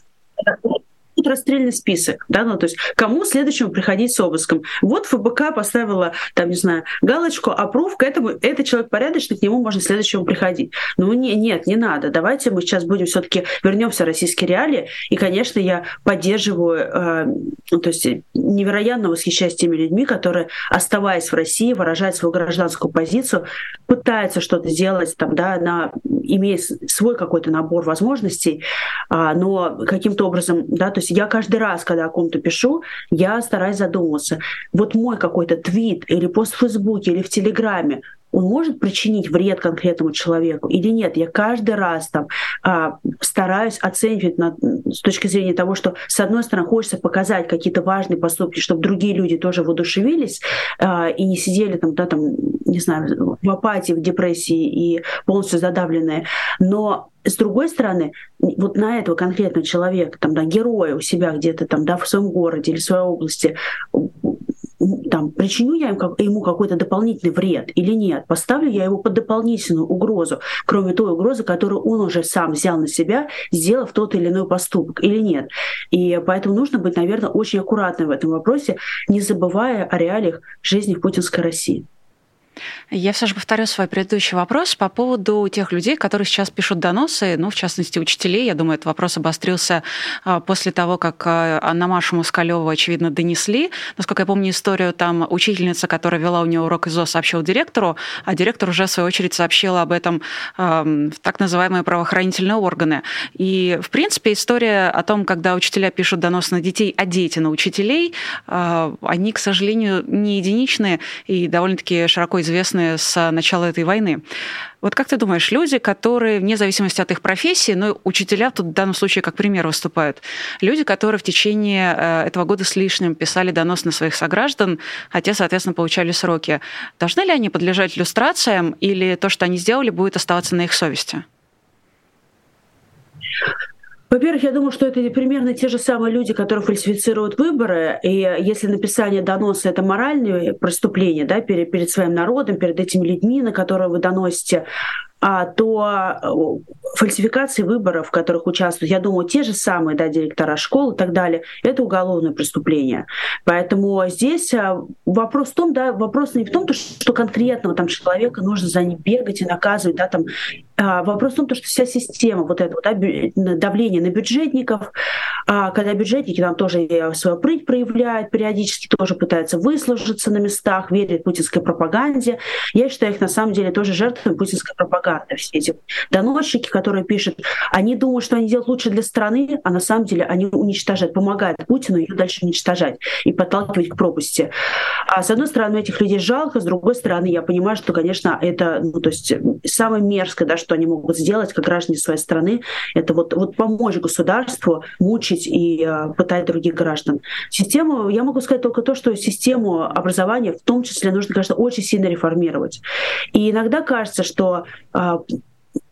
будет расстрельный список, да, ну то есть кому следующему приходить с обыском. Вот ФБК поставила, там, не знаю, галочку, аппрув, к этому, этот человек порядочный, к нему можно следующему приходить. Ну не, нет, не надо, давайте мы сейчас будем все таки вернемся в российские реалии, и, конечно, я поддерживаю, э, ну, то есть невероятно восхищаюсь теми людьми, которые, оставаясь в России, выражают свою гражданскую позицию, пытаются что-то сделать, там, да, на, имея свой какой-то набор возможностей, а, но каким-то образом, да, то есть я каждый раз, когда о ком-то пишу, я стараюсь задумываться. Вот мой какой-то твит или пост в Фейсбуке или в Телеграме, он может причинить вред конкретному человеку или нет. Я каждый раз там а, стараюсь оценивать на, с точки зрения того, что с одной стороны хочется показать какие-то важные поступки, чтобы другие люди тоже воодушевились а, и не сидели там, да, там, не знаю, в апатии, в депрессии и полностью задавленные. Но с другой стороны, вот на этого конкретного человека, там, да, героя у себя где-то там, да, в своем городе или в своей области, там, причиню я ему какой-то дополнительный вред или нет, поставлю я его под дополнительную угрозу, кроме той угрозы, которую он уже сам взял на себя, сделав тот или иной поступок или нет. И поэтому нужно быть, наверное, очень аккуратным в этом вопросе, не забывая о реалиях жизни в путинской России. Я все же повторю свой предыдущий вопрос по поводу тех людей, которые сейчас пишут доносы, ну, в частности, учителей. Я думаю, этот вопрос обострился а, после того, как а, Анна Машу Москалеву, очевидно, донесли. Насколько я помню историю, там учительница, которая вела у нее урок ИЗО, сообщила директору, а директор уже, в свою очередь, сообщила об этом в так называемые правоохранительные органы. И, в принципе, история о том, когда учителя пишут донос на детей, а дети на учителей, а, они, к сожалению, не единичные и довольно-таки широко известны с начала этой войны. Вот как ты думаешь, люди, которые, вне зависимости от их профессии, но учителя тут в данном случае как пример выступают, люди, которые в течение э, этого года с лишним писали донос на своих сограждан, те, соответственно, получали сроки, должны ли они подлежать иллюстрациям или то, что они сделали, будет оставаться на их совести? Во-первых, я думаю, что это примерно те же самые люди, которые фальсифицируют выборы. И если написание доноса — это моральное преступление да, перед, перед своим народом, перед этими людьми, на которые вы доносите, то э, фальсификации выборов, в которых участвуют, я думаю, те же самые да, директора школ и так далее, это уголовное преступление. Поэтому здесь э, вопрос в том, да, вопрос не в том, что конкретного там человека нужно за ним бегать и наказывать, да, там, а вопрос в том, что вся система вот этого да, давления на бюджетников, а когда бюджетники там тоже свою прыть проявляют, периодически тоже пытаются выслужиться на местах, верят путинской пропаганде. Я считаю их на самом деле тоже жертвами путинской пропаганды пропаганда, все эти доносчики, которые пишут, они думают, что они делают лучше для страны, а на самом деле они уничтожают, помогают Путину ее дальше уничтожать и подталкивать к пропасти. А с одной стороны, этих людей жалко, с другой стороны, я понимаю, что, конечно, это ну, то есть самое мерзкое, да, что они могут сделать, как граждане своей страны, это вот, вот помочь государству мучить и э, пытать других граждан. Систему, я могу сказать только то, что систему образования в том числе нужно, конечно, очень сильно реформировать. И иногда кажется, что а,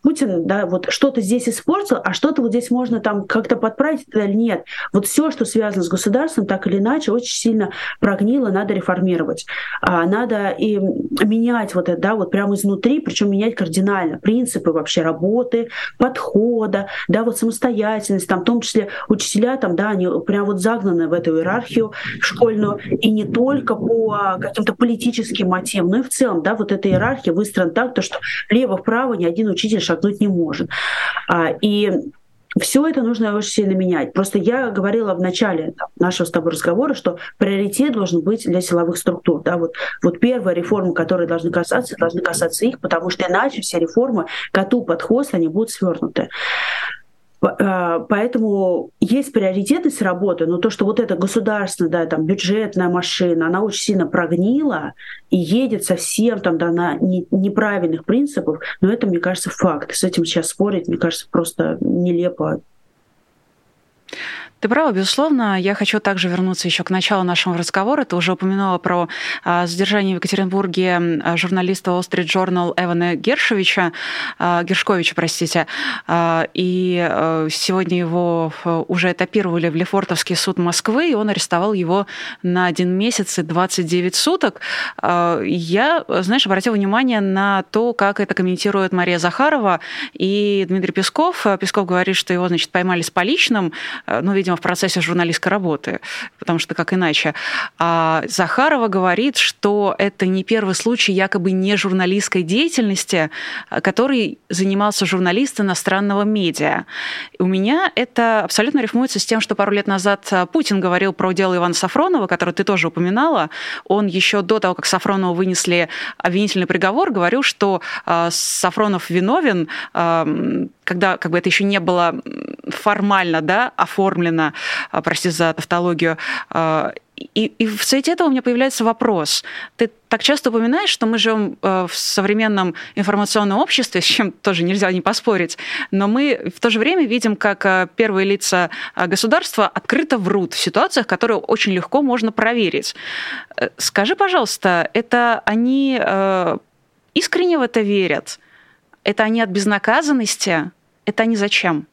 Путин, да, вот что-то здесь испортил, а что-то вот здесь можно там как-то подправить или нет. Вот все, что связано с государством, так или иначе, очень сильно прогнило, надо реформировать. А, надо и менять вот это, да, вот прямо изнутри, причем менять кардинально принципы вообще работы, подхода, да, вот самостоятельность, там, в том числе учителя, там, да, они прям вот загнаны в эту иерархию школьную, и не только по каким-то политическим мотивам, но и в целом, да, вот эта иерархия выстроена так, то, что влево-вправо ни один учитель шагнуть не может. А, и все это нужно очень сильно менять. Просто я говорила в начале нашего с тобой разговора, что приоритет должен быть для силовых структур. Да? Вот, вот первая реформа, которая должны касаться, должны касаться их, потому что иначе все реформы коту под хвост, они будут свернуты. А, поэтому есть приоритетность работы, но то, что вот эта государственная, да, там, бюджетная машина, она очень сильно прогнила и едет совсем там, да, на неправильных принципах, но это, мне кажется, факт. С этим сейчас спорить, мне кажется, просто нелепо. Ты права, безусловно. Я хочу также вернуться еще к началу нашего разговора. Ты уже упомянула про а, задержание в Екатеринбурге журналиста Wall Street Journal Эвана Гершевича, а, Гершковича, простите. А, и сегодня его уже этапировали в Лефортовский суд Москвы, и он арестовал его на один месяц и 29 суток. Я, знаешь, обратила внимание на то, как это комментирует Мария Захарова и Дмитрий Песков. Песков говорит, что его, значит, поймали с поличным, ну, видимо, видимо, в процессе журналистской работы, потому что как иначе. А Захарова говорит, что это не первый случай якобы не журналистской деятельности, который занимался журналист иностранного медиа. У меня это абсолютно рифмуется с тем, что пару лет назад Путин говорил про дело Ивана Сафронова, которое ты тоже упоминала. Он еще до того, как Сафронову вынесли обвинительный приговор, говорил, что а, Сафронов виновен, когда как бы это еще не было формально да, оформлено, а, прости за тавтологию, а, и, и в свете этого у меня появляется вопрос. Ты так часто упоминаешь, что мы живем э, в современном информационном обществе, с чем тоже нельзя не поспорить, но мы в то же время видим, как э, первые лица э, государства открыто врут в ситуациях, которые очень легко можно проверить. Скажи, пожалуйста, это они искренне в это верят? Это они от безнаказанности? Это они зачем?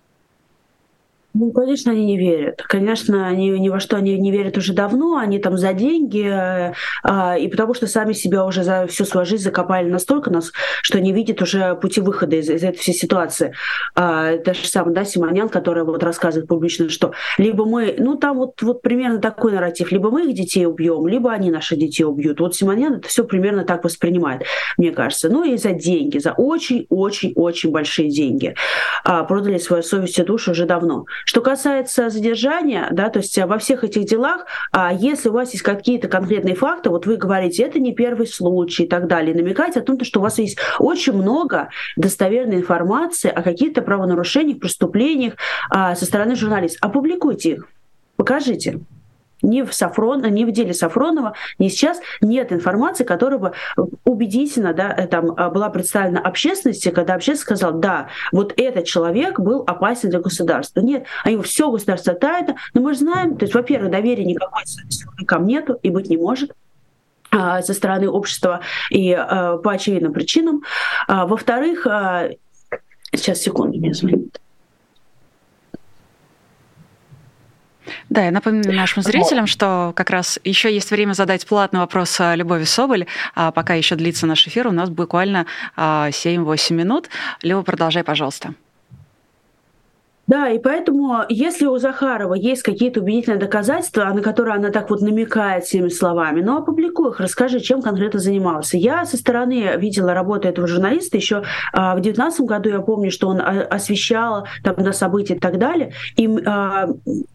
Ну, конечно, они не верят. Конечно, они ни во что они не верят уже давно, они там за деньги, а, и потому что сами себя уже за всю свою жизнь закопали настолько нас, что не видят уже пути выхода из, из этой всей ситуации. А, та же самая, да, Симонян, которая вот рассказывает публично, что либо мы, ну там вот, вот примерно такой нарратив, либо мы их детей убьем, либо они наших детей убьют. Вот Симонян это все примерно так воспринимает, мне кажется. Ну и за деньги, за очень-очень-очень большие деньги. А, продали свою совесть и душу уже давно. Что касается задержания, да, то есть во всех этих делах, а если у вас есть какие-то конкретные факты, вот вы говорите, это не первый случай и так далее, намекаете о том, что у вас есть очень много достоверной информации о каких-то правонарушениях, преступлениях а, со стороны журналистов. Опубликуйте их, покажите ни в, Сафрон, ни в деле Сафронова, ни сейчас нет информации, которая бы убедительно да, э, там, а, была представлена общественности, когда общественность сказала, да, вот этот человек был опасен для государства. Нет, они все государство тайно, но мы же знаем, то есть, во-первых, доверия никакой силовикам нету и быть не может а, со стороны общества и а, по очевидным причинам. Во-вторых, сейчас секунду, мне звонит. Да, я напомню нашим зрителям, вот. что как раз еще есть время задать платный вопрос Любови Соболь. А пока еще длится наш эфир, у нас буквально 7-8 минут. Люба, продолжай, пожалуйста. Да, и поэтому, если у Захарова есть какие-то убедительные доказательства, на которые она так вот намекает всеми словами, ну, опубликуй их, расскажи, чем конкретно занимался. Я со стороны видела работу этого журналиста еще а, в 2019 году, я помню, что он а, освещал там на события и так далее. И а,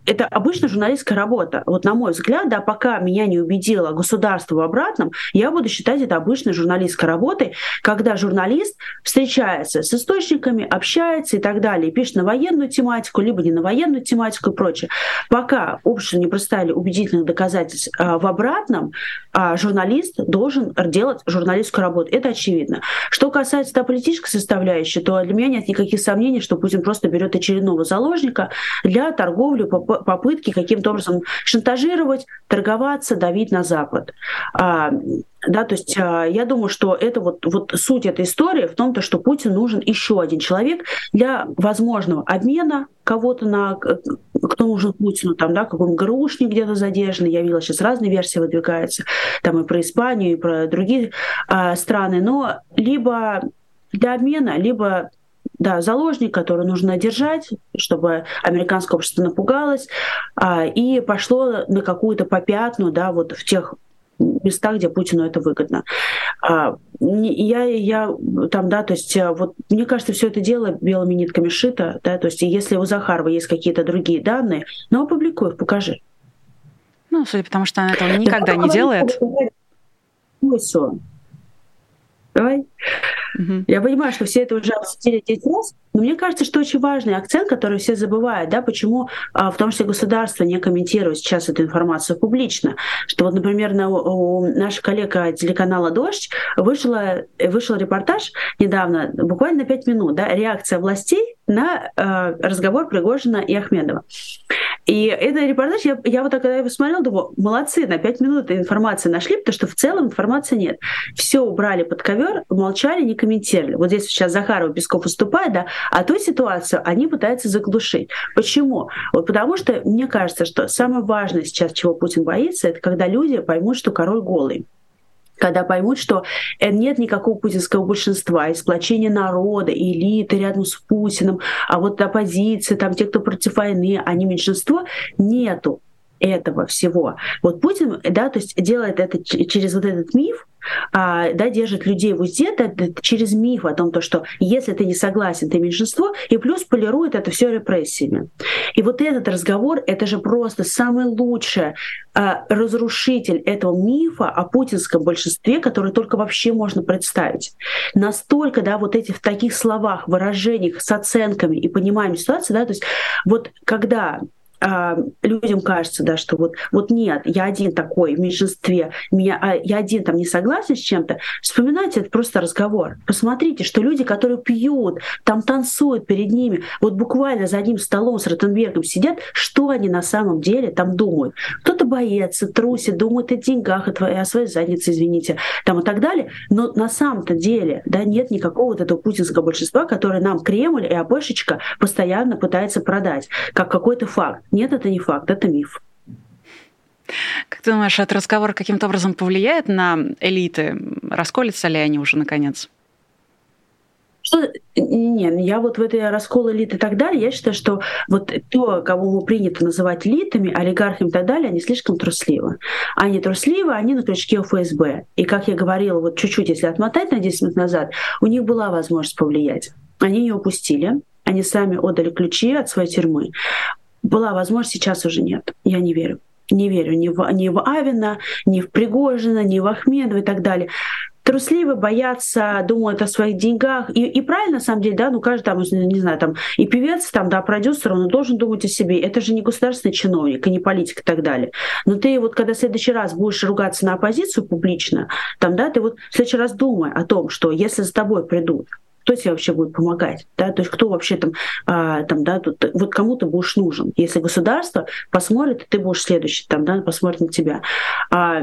это обычно журналистская работа. Вот на мой взгляд, да, пока меня не убедило государство в обратном, я буду считать это обычной журналистской работой, когда журналист встречается с источниками, общается и так далее, пишет на военную тему, тематику, либо не на военную тематику и прочее. Пока общество не представили убедительных доказательств а, в обратном, а, журналист должен делать журналистскую работу. Это очевидно. Что касается да, политической составляющей, то для меня нет никаких сомнений, что Путин просто берет очередного заложника для торговли, попытки каким-то образом шантажировать, торговаться, давить на Запад. А, да, то есть а, я думаю, что это вот, вот суть этой истории в том, то, что Путин нужен еще один человек для возможного обмена кого-то на кто нужен Путину, там, да, какой-нибудь ГРУшник где-то задержанный, я видела, сейчас разные версии выдвигаются, там и про Испанию, и про другие а, страны, но либо для обмена, либо да, заложник, который нужно держать, чтобы американское общество напугалось а, и пошло на какую-то попятну, да, вот в тех местах, где Путину это выгодно. А, я, я там, да, то есть а, вот мне кажется, все это дело белыми нитками шито, да, то есть если у Захарова есть какие-то другие данные, ну опубликуй покажи. Ну, судя по тому, что она этого никогда не делает. Давай. Я понимаю, что все это уже обсудили 10 раз, но мне кажется, что очень важный акцент, который все забывают, да, почему а, в том числе государство не комментирует сейчас эту информацию публично. Что вот, например, на, у наша коллега телеканала «Дождь» вышла, вышел репортаж недавно, буквально на 5 минут, да, реакция властей на э, разговор Пригожина и Ахмедова. И этот репортаж, я, я вот когда его смотрела, думаю, молодцы, на 5 минут информации нашли, потому что в целом информации нет. Все убрали под ковер, молчали, не комментировали. Вот здесь сейчас Захаров Песков выступает, да, а ту ситуацию они пытаются заглушить. Почему? Вот потому что мне кажется, что самое важное сейчас, чего Путин боится, это когда люди поймут, что король голый когда поймут, что э, нет никакого путинского большинства, и сплочения народа, элиты рядом с Путиным, а вот оппозиция, там те, кто против войны, они меньшинство, нету этого всего. Вот Путин, да, то есть делает это через вот этот миф, а, да, держит людей в узде да, через миф о том, то, что если ты не согласен, ты меньшинство, и плюс полирует это все репрессиями. И вот этот разговор, это же просто самый лучший а, разрушитель этого мифа о путинском большинстве, который только вообще можно представить. Настолько, да, вот эти в таких словах, выражениях, с оценками и пониманием ситуации, да, то есть вот когда э, людям кажется, да, что вот, вот нет, я один такой в меньшинстве, меня, а я один там не согласен с чем-то, вспоминайте, это просто разговор. Посмотрите, что люди, которые пьют, там танцуют перед ними, вот буквально за одним столом с Ротенбергом сидят, что они на самом деле там думают. Кто-то боится, трусит, думает о деньгах, о, твоей, о своей заднице, извините, там и так далее. Но на самом-то деле да, нет никакого вот этого путинского большинства, которое нам Кремль и АБшечка постоянно пытается продать, как какой-то факт. Нет, это не факт, это миф. Как ты думаешь, этот разговор каким-то образом повлияет на элиты? Расколятся ли они уже наконец? Что, не, я вот в этой раскол элит и так далее, я считаю, что вот то, кого мы принято называть элитами, олигархами и так далее, они слишком трусливы. Они трусливы, они на крючке у ФСБ. И, как я говорила, вот чуть-чуть, если отмотать на 10 минут назад, у них была возможность повлиять. Они не упустили, они сами отдали ключи от своей тюрьмы. Была возможность, сейчас уже нет. Я не верю. Не верю ни в, ни в Авина, ни в Пригожина, ни в Ахмедова и так далее трусливы, боятся, думают о своих деньгах. И, и правильно, на самом деле, да, ну каждый там, не знаю, там и певец, там, да, продюсер, он должен думать о себе. Это же не государственный чиновник, и не политик и так далее. Но ты вот, когда в следующий раз будешь ругаться на оппозицию публично, там, да, ты вот в следующий раз думай о том, что если за тобой придут кто тебе вообще будет помогать, да, то есть кто вообще там, а, там, да, тут, вот кому ты будешь нужен. Если государство посмотрит, ты будешь следующий, там, да, посмотрит на тебя. А,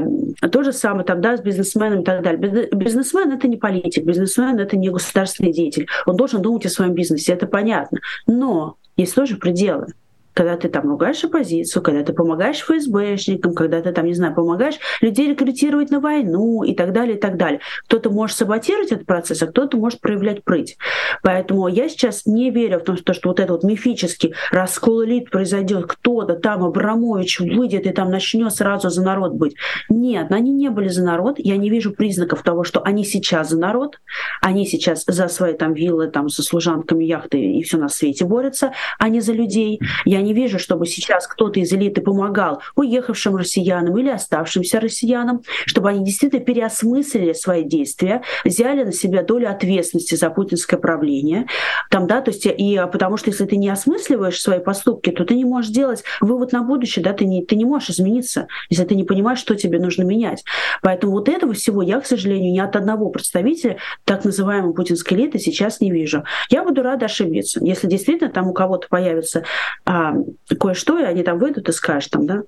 то же самое там, да, с бизнесменом и так далее. Бизнесмен — это не политик, бизнесмен — это не государственный деятель. Он должен думать о своем бизнесе, это понятно. Но есть тоже пределы когда ты там ругаешь оппозицию, когда ты помогаешь ФСБшникам, когда ты там, не знаю, помогаешь людей рекрутировать на войну и так далее, и так далее. Кто-то может саботировать этот процесс, а кто-то может проявлять прыть. Поэтому я сейчас не верю в том, что, что вот этот вот мифический раскол элит произойдет, кто-то там, Абрамович, выйдет и там начнет сразу за народ быть. Нет, они не были за народ. Я не вижу признаков того, что они сейчас за народ, они сейчас за свои там виллы, там со служанками, яхты и все на свете борются, а не за людей. Я я не вижу, чтобы сейчас кто-то из элиты помогал уехавшим россиянам или оставшимся россиянам, чтобы они действительно переосмыслили свои действия, взяли на себя долю ответственности за путинское правление. Там, да, то есть, и потому что если ты не осмысливаешь свои поступки, то ты не можешь делать вывод на будущее, да, ты не, ты не можешь измениться, если ты не понимаешь, что тебе нужно менять. Поэтому вот этого всего я, к сожалению, ни от одного представителя так называемой путинской элиты сейчас не вижу. Я буду рада ошибиться, если действительно там у кого-то появится а, кое-что, и они там выйдут и скажут там, да,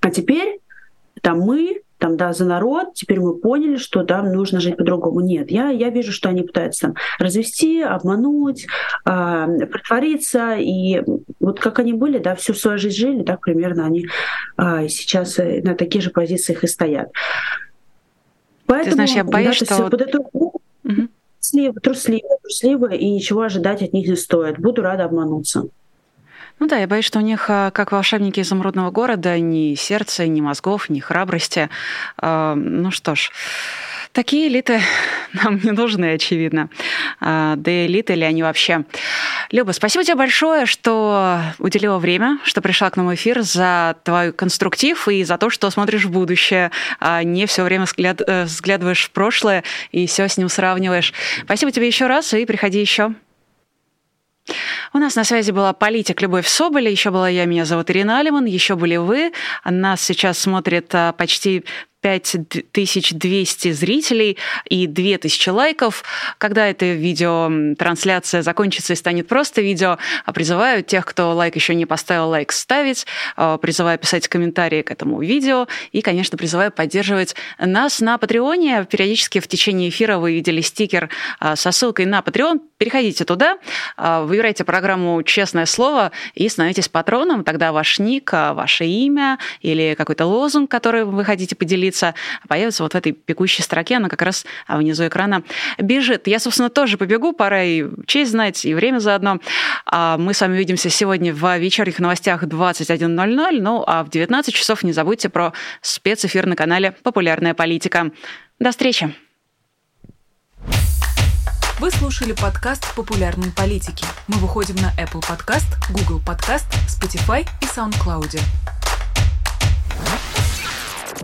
а теперь там мы, там, да, за народ, теперь мы поняли, что там нужно жить по-другому. Нет, я, я вижу, что они пытаются там развести, обмануть, э, притвориться, и вот как они были, да, всю свою жизнь жили, так примерно они э, сейчас на таких же позициях и стоят. Поэтому, Ты знаешь, я боюсь, да, что... Вот эту... Угу. Трусливо, трусливо, трусливо, и ничего ожидать от них не стоит. Буду рада обмануться. Ну да, я боюсь, что у них, а, как волшебники изумрудного города, ни сердца, ни мозгов, ни храбрости. А, ну что ж, Такие элиты нам не нужны, очевидно. А, да и элиты ли они вообще? Люба, спасибо тебе большое, что уделила время, что пришла к нам в эфир, за твой конструктив и за то, что смотришь в будущее, а не все время взгляд, э, взглядываешь в прошлое и все с ним сравниваешь. Спасибо тебе еще раз и приходи еще. У нас на связи была политик Любовь Соболя, еще была я, меня зовут Ирина Алиман, еще были вы. Нас сейчас смотрит а, почти 5200 зрителей и 2000 лайков. Когда эта видеотрансляция закончится и станет просто видео, призываю тех, кто лайк еще не поставил, лайк ставить, а, призываю писать комментарии к этому видео и, конечно, призываю поддерживать нас на Патреоне. Периодически в течение эфира вы видели стикер а, со ссылкой на Patreon. Переходите туда, а, выбирайте программу «Честное слово» и становитесь патроном. Тогда ваш ник, ваше имя или какой-то лозунг, который вы хотите поделиться, появится, появится вот в этой бегущей строке, она как раз внизу экрана бежит. Я, собственно, тоже побегу, пора и честь знать, и время заодно. А мы с вами увидимся сегодня в вечерних новостях 21.00, ну а в 19 часов не забудьте про спецэфир на канале «Популярная политика». До встречи! Вы слушали подкаст «Популярной политики». Мы выходим на Apple Podcast, Google Podcast, Spotify и SoundCloud.